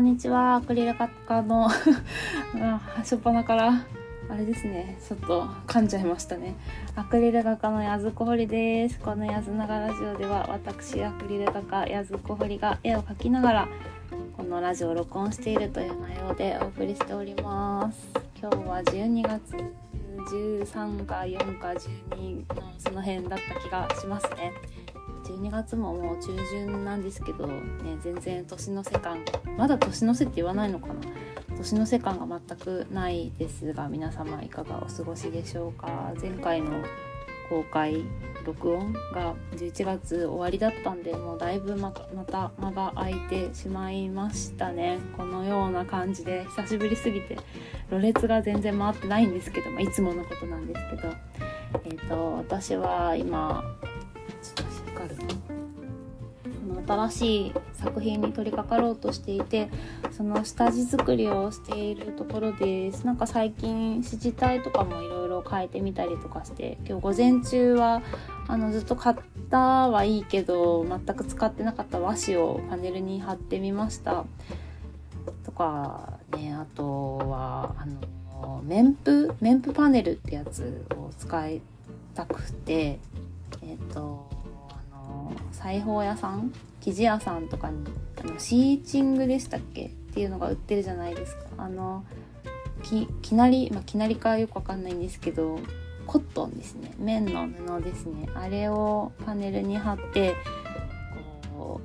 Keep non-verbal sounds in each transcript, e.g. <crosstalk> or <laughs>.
んにちは。アクリル画家の初っ端からあれですね。ちょっと噛んじゃいましたね。アクリル画家のやずこほりです。このやずながラジオでは私アクリル画家やずこほりが絵を描きながらこのラジオを録音しているという内容でお送りしております。今日は12月13か4か12のその辺だった気がしますね。12月ももう中旬なんですけど、ね、全然年の瀬感まだ年の瀬って言わないのかな。年の瀬感が全くないですが皆様いかがお過ごしでしょうか。前回の公開録音が11月終わりだったんでもうだいぶままた間が空いてしまいましたね。このような感じで久しぶりすぎてろれつが全然回ってないんですけど、ま、いつものことなんですけど。えっ、ー、と私は今かる。この新しい作品に取り掛かろうとしていてその下地作りをしているところです。なんか最近指示体とかもいろいろ変えてみたりとかして今日午前中はあのずっと買ったはいいけど全く使ってなかった和紙をパネルに貼ってみました。とかねあとはあの面布面布パネルってやつを使いたくてえっ、ー、と裁縫屋さん生地屋さんとかにあのシーチングでしたっけ？っていうのが売ってるじゃないですか。あのききなりまあきなりかよくわかんないんですけどコットンですね。綿の布ですね。あれをパネルに貼ってこ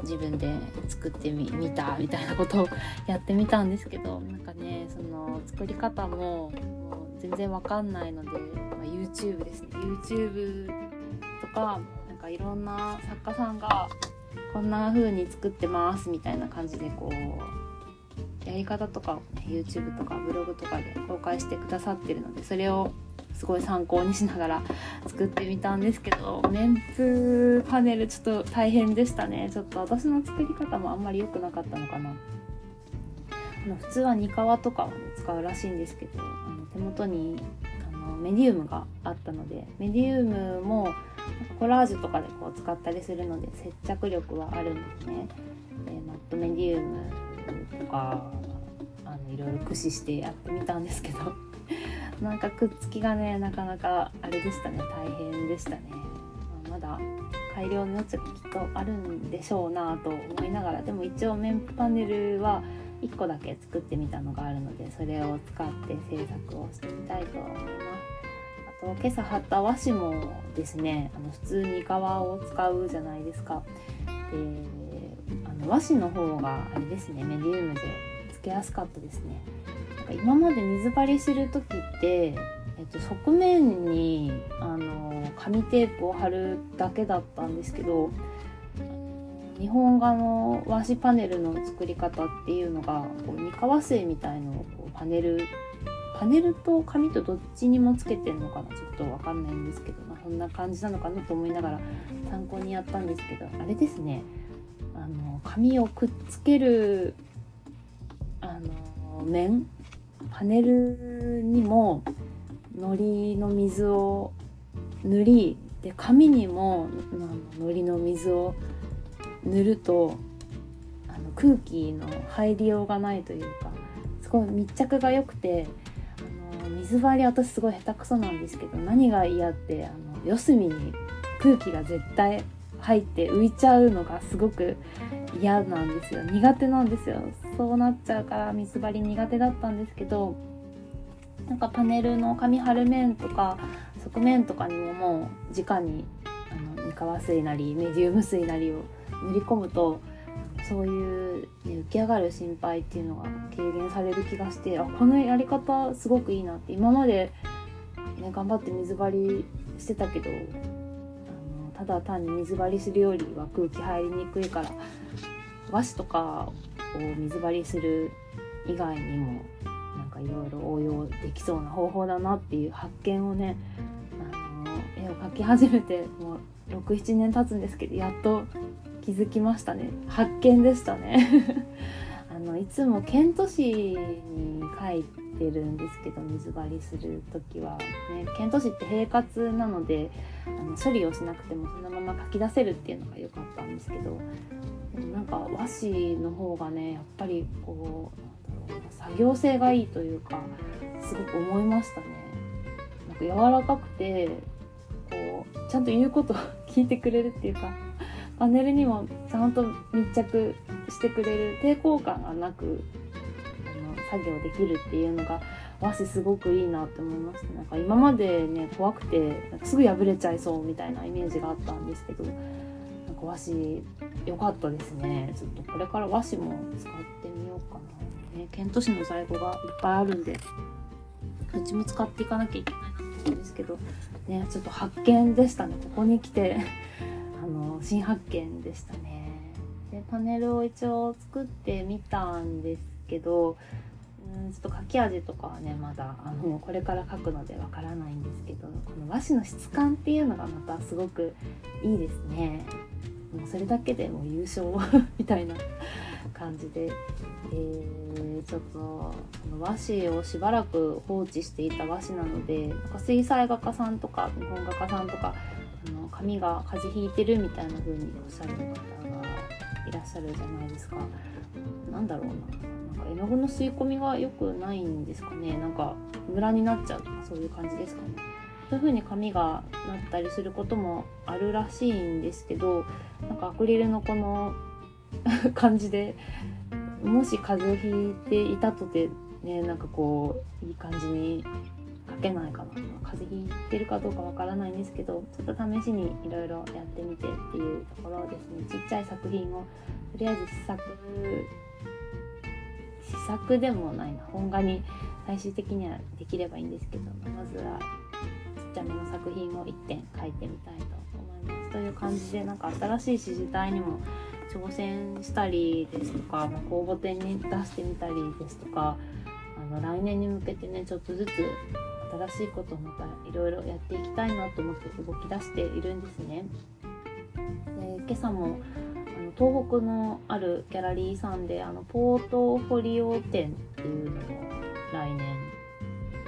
う自分で作ってみ見たみたいなことをやってみたんですけどなんかねその作り方も全然わかんないので、まあ、YouTube ですね。YouTube とかかいろんな作家さんがこんな風に作ってますみたいな感じでこうやり方とかを、ね、YouTube とかブログとかで公開してくださってるのでそれをすごい参考にしながら作ってみたんですけど面布パネルちょっと大変でしたね。ちょっと私の作り方もあんまり良くなかったのかな。普通はニカワとかを、ね、使うらしいんですけどあの手元にあのメディウムがあったのでメディウムもコラージュとかでこう使ったりするので接着力はあるんですね。でマットメディウムとかあのいろいろ駆使してやってみたんですけど <laughs> なんかくっつきがねなかなかあれでしたね大変でしたね。まだ改良の余地がきっとあるんでしょうなと思いながらでも一応面パネルは1個だけ作ってみたのがあるのでそれを使って制作をしてみたいと思います。と今朝貼った和紙もですねあの普通に革を使うじゃないですか。であの和紙の方があれですねメディウムでつけやすかったですね。なんか今まで水張りする時って、えっと、側面にあの紙テープを貼るだけだったんですけど日本画の和紙パネルの作り方っていうのがこう二革製みたいのをこうパネルパネルと紙とどっちにもつけてんのかなちょっと分かんないんですけど、まあ、そんな感じなのかなと思いながら参考にやったんですけどあれですね。あの紙をくっつけるあの面？パネルにも糊の水を塗りで紙にも糊の水を塗るとあの空気の入りようがないというかすごい密着が良くて水張り私すごい下手くそなんですけど何が嫌ってあの四隅に空気が絶対入って浮いちゃうのがすごく嫌なんですよ。苦手なんですよ。そうなっちゃうから水張り苦手だったんですけどなんかパネルの紙貼る面とか側面とかにももう直にあの三河水なりメディウム水なりを塗り込むとそういう、浮き上がる心配っていうのが軽減される気がしてあこのやり方すごくいいなって今まで、ね、頑張って水張りしてたけどあのただ単に水張りするよりは空気入りにくいから和紙とかを水張りする以外にもなんかいろいろ応用できそうな方法だなっていう発見をねあの絵を描き始めてもう67年経つんですけどやっと気づきましたね。発見でしたね。<laughs> あのいつもケント紙に書いてるんですけど水張りする時は、ね、ケント紙って平滑なのであの処理をしなくてもそのまま書き出せるっていうのが良かったんですけど。なんか和紙の方がねやっぱりこう作業性がいいというかすごく思いましたね。なんか柔らかくてこうちゃんと言うことを聞いてくれるっていうかパネルにもちゃんと密着してくれる抵抗感がなくあの作業できるっていうのが和紙すごくいいなって思いました。なんか今までね怖くてすぐ破れちゃいそうみたいなイメージがあったんですけどなんか和紙良かったですね。ちょっとこれから和紙も使ってみようかな、ね、ケント紙の在庫がいっぱいあるんでうちも使っていかなきゃいけないなと思うんですけどねちょっと発見でしたね。ここに来て新発見でしたね。でパネルを一応作ってみたんですけどうんちょっと書き味とかはねまだあのこれから書くのでわからないんですけどこの和紙の質感っていうのがまたすごくいいですね。もうそれだけでもう優勝 <laughs> みたいな感じで、えー、ちょっと和紙をしばらく放置していた和紙なのでなんか水彩画家さんとか日本画家さんとかあの髪が風邪ひいてるみたいな風におっしゃる方がいらっしゃるじゃないですか。なんだろうな。なんか絵の具の吸い込みが良くないんですかね。なんかムラになっちゃうとかそういう感じですかね。そういう風に髪がなったりすることもあるらしいんですけどなんかアクリルのこの <laughs> 感じでもし風邪ひいていたとてねなんかこういい感じにけないかな風邪ひいてるかどうかわからないんですけどちょっと試しにいろいろやってみてっていうところです。ねちっちゃい作品をとりあえず試作試作でもないな本画に最終的にはできればいいんですけどまずはちっちゃめの作品を1点描いてみたいと思います。という感じでなんか新しい指示体にも挑戦したりですとか、まあ、公募展に出してみたりですとかあの来年に向けてねちょっとずつ新しいことをまたいろいろやっていきたいなと思って動き出しているんですね。で今朝もあの東北のあるギャラリーさんであのポートフォリオ展っていうのを来年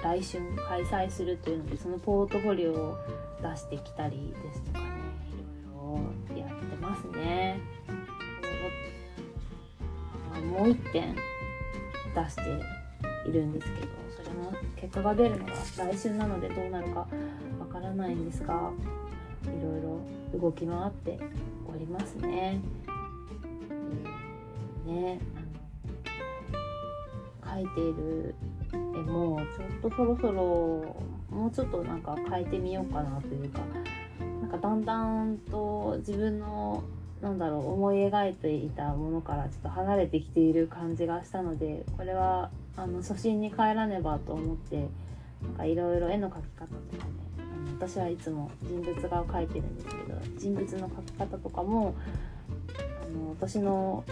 来春開催するというのでそのポートフォリオを出してきたりですとかねいろいろやってますね。もう1点出しているんですけど結果が出るのが来週なのでどうなるかわからないんですがいろいろ動き回っておりますね。ねあの描いている絵もちょっとそろそろもうちょっとなんか変えてみようかなというかなんかだんだんと自分のなんだろう思い描いていたものからちょっと離れてきている感じがしたのでこれはあの初心に帰らねばと思ってなんかいろいろ絵の描き方とかねあの私はいつも人物画を描いてるんですけど人物の描き方とかもあの私の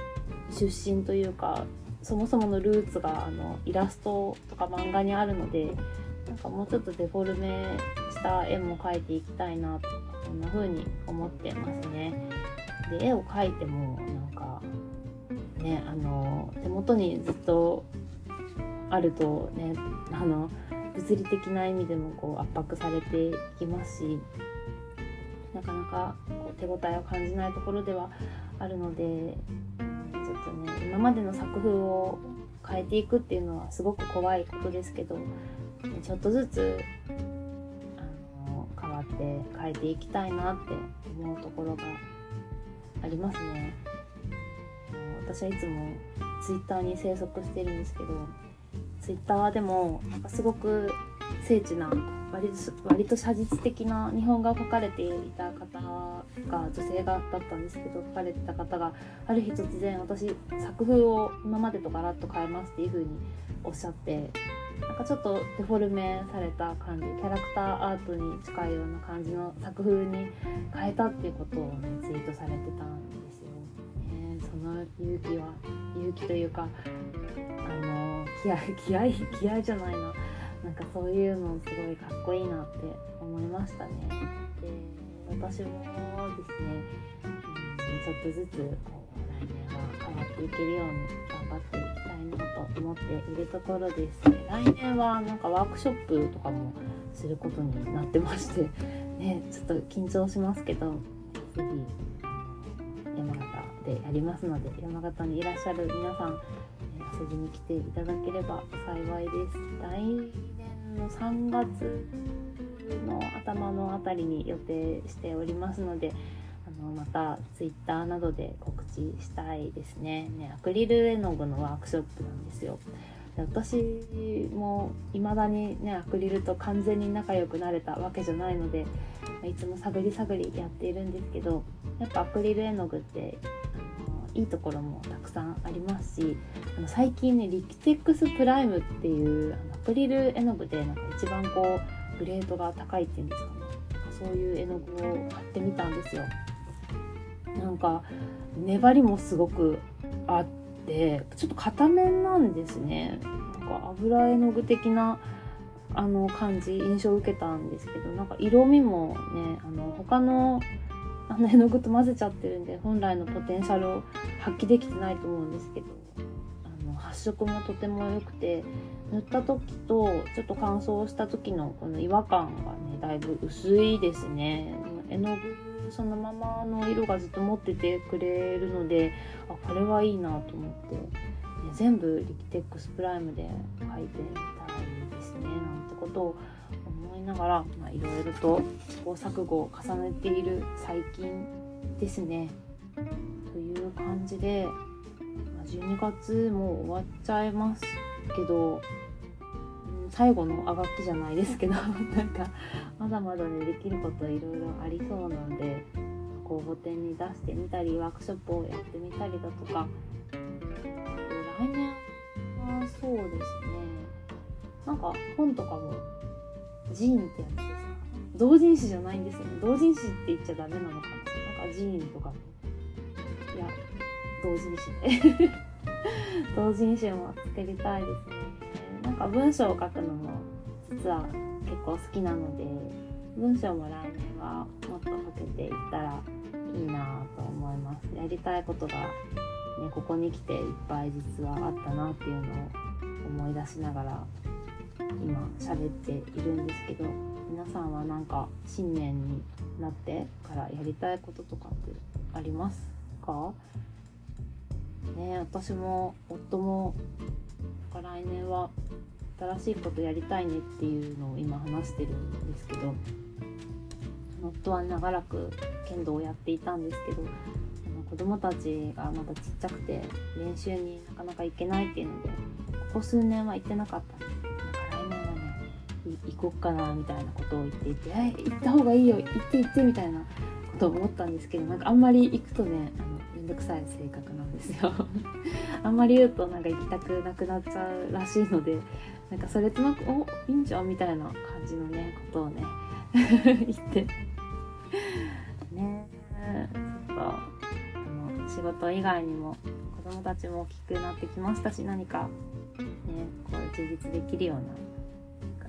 出身というかそもそものルーツがあのイラストとか漫画にあるのでなんかもうちょっとデフォルメした絵も描いていきたいなとこんな風に思ってますね。で絵を描いてもなんかねあの手元にずっとあるとねあの物理的な意味でもこう圧迫されていきますしなかなかこう手応えを感じないところではあるのでちょっとね今までの作風を変えていくっていうのはすごく怖いことですけどちょっとずつあの変わって変えていきたいなって思うところがありますね。私はいつもツイッターに生息してるんですけどツイッターでもなんかすごく精緻な割と割と写実的な日本画を描かれていた方が女性がだったんですけど描かれてた方がある日突然私作風を今までとガラッと変えますっていう風におっしゃってなんかちょっとデフォルメされた感じキャラクターアートに近いような感じの作風に変えたっていうことをねツイートされてたんですよ。ね、その勇気は勇気というかあの気合気合気合じゃないな。なんかそういうのすごいかっこいいなって思いましたね。で私もですね、うん、ちょっとずつこう来年は変わっていけるように頑張っていきたいなと思っているところです。来年はなんかワークショップとかもすることになってまして。<laughs> ねちょっと緊張しますけど是非山形でやりますので山形にいらっしゃる皆さん、遊びに来ていただければ幸いです。来年の3月の頭のあたりに予定しておりますのであのまたツイッターなどで告知したいですね。ねアクリル絵の具のワークショップなんですよ。で私も未だにねアクリルと完全に仲良くなれたわけじゃないのでいつも探り探りやっているんですけどやっぱアクリル絵の具っていいところもたくさんありますしあの最近ねリキテックスプライムっていうあのアクリル絵の具でなんか一番こうグレードが高いっていうんですかね。そういう絵の具を買ってみたんですよ。なんか粘りもすごくあってちょっと硬めなんですね。なんか油絵の具的なあの感じ印象を受けたんですけどなんか色味もねあの他のあの絵の具と混ぜちゃってるんで本来のポテンシャルを発揮できてないと思うんですけどあの発色もとても良くて塗った時とちょっと乾燥した時のこの違和感がねだいぶ薄いですね。絵の具そのままの色がずっと持っててくれるのであこれはいいなと思って、ね、全部リキテックスプライムで描いてみたいですねなんてことをながらいろいろと試行錯誤を重ねている最近ですね。という感じで、12月も終わっちゃいますけど、最後のあがきじゃないですけど <laughs> なんかまだまだねできることいろいろありそうなんで公募展に出してみたりワークショップをやってみたりだとか来年はそうですねなんか本とかもジーンってやつですか同人誌じゃない。んですよね同人誌って言っちゃダメなのかななんかジーンとかいや同人誌で同人誌も作りたいですねなんか文章を書くのも実は結構好きなので文章も来年はもっと書けていったらいいなと思います。やりたいことが、ね、ここに来ていっぱい実はあったなっていうのを思い出しながら今喋っているんですけど皆さんはなんか新年になってからやりたいこととかってありますか？ね私も夫も来年は新しいことやりたいねっていうのを今話してるんですけど夫は長らく剣道をやっていたんですけどあの子供たちがまだちっちゃくて練習になかなか行けないっていうのでここ数年は行ってなかったんです。行こっかなみたいなことを言っていて「え行った方がいいよ行って行って」みたいなことを思ったんですけどなんかあんまり行くとねあのめんどくさい性格なんですよ。<laughs> あんまり言うとなんか行きたくなくなっちゃうらしいのでなんかそれとなく「おいいんじゃん」みたいな感じのねことをね <laughs> 言って。ねちょっとあの仕事以外にも子供たちも大きくなってきましたし何かねこう充実できるような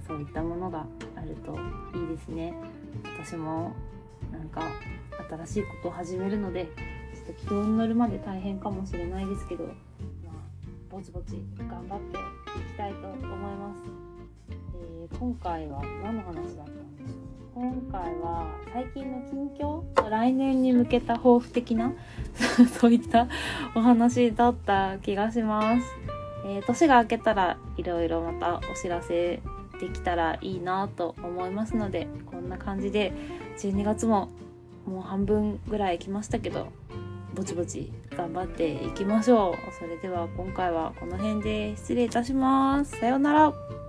そういったものがあるといいですね。私もなんか新しいことを始めるのでちょっと軌道に乗るまで大変かもしれないですけど、まあ、ぼちぼち頑張っていきたいと思います、えー今回は何の話だったんでしょう？今回は最近の近況？来年に向けた抱負的な？<laughs> そういったお話だった気がします、えー年が明けたらいろいろまたお知らせできたらいいなと思いますのでこんな感じで12月ももう半分ぐらい来ましたけどぼちぼち頑張っていきましょう。それでは今回はこの辺で失礼いたします。さようなら。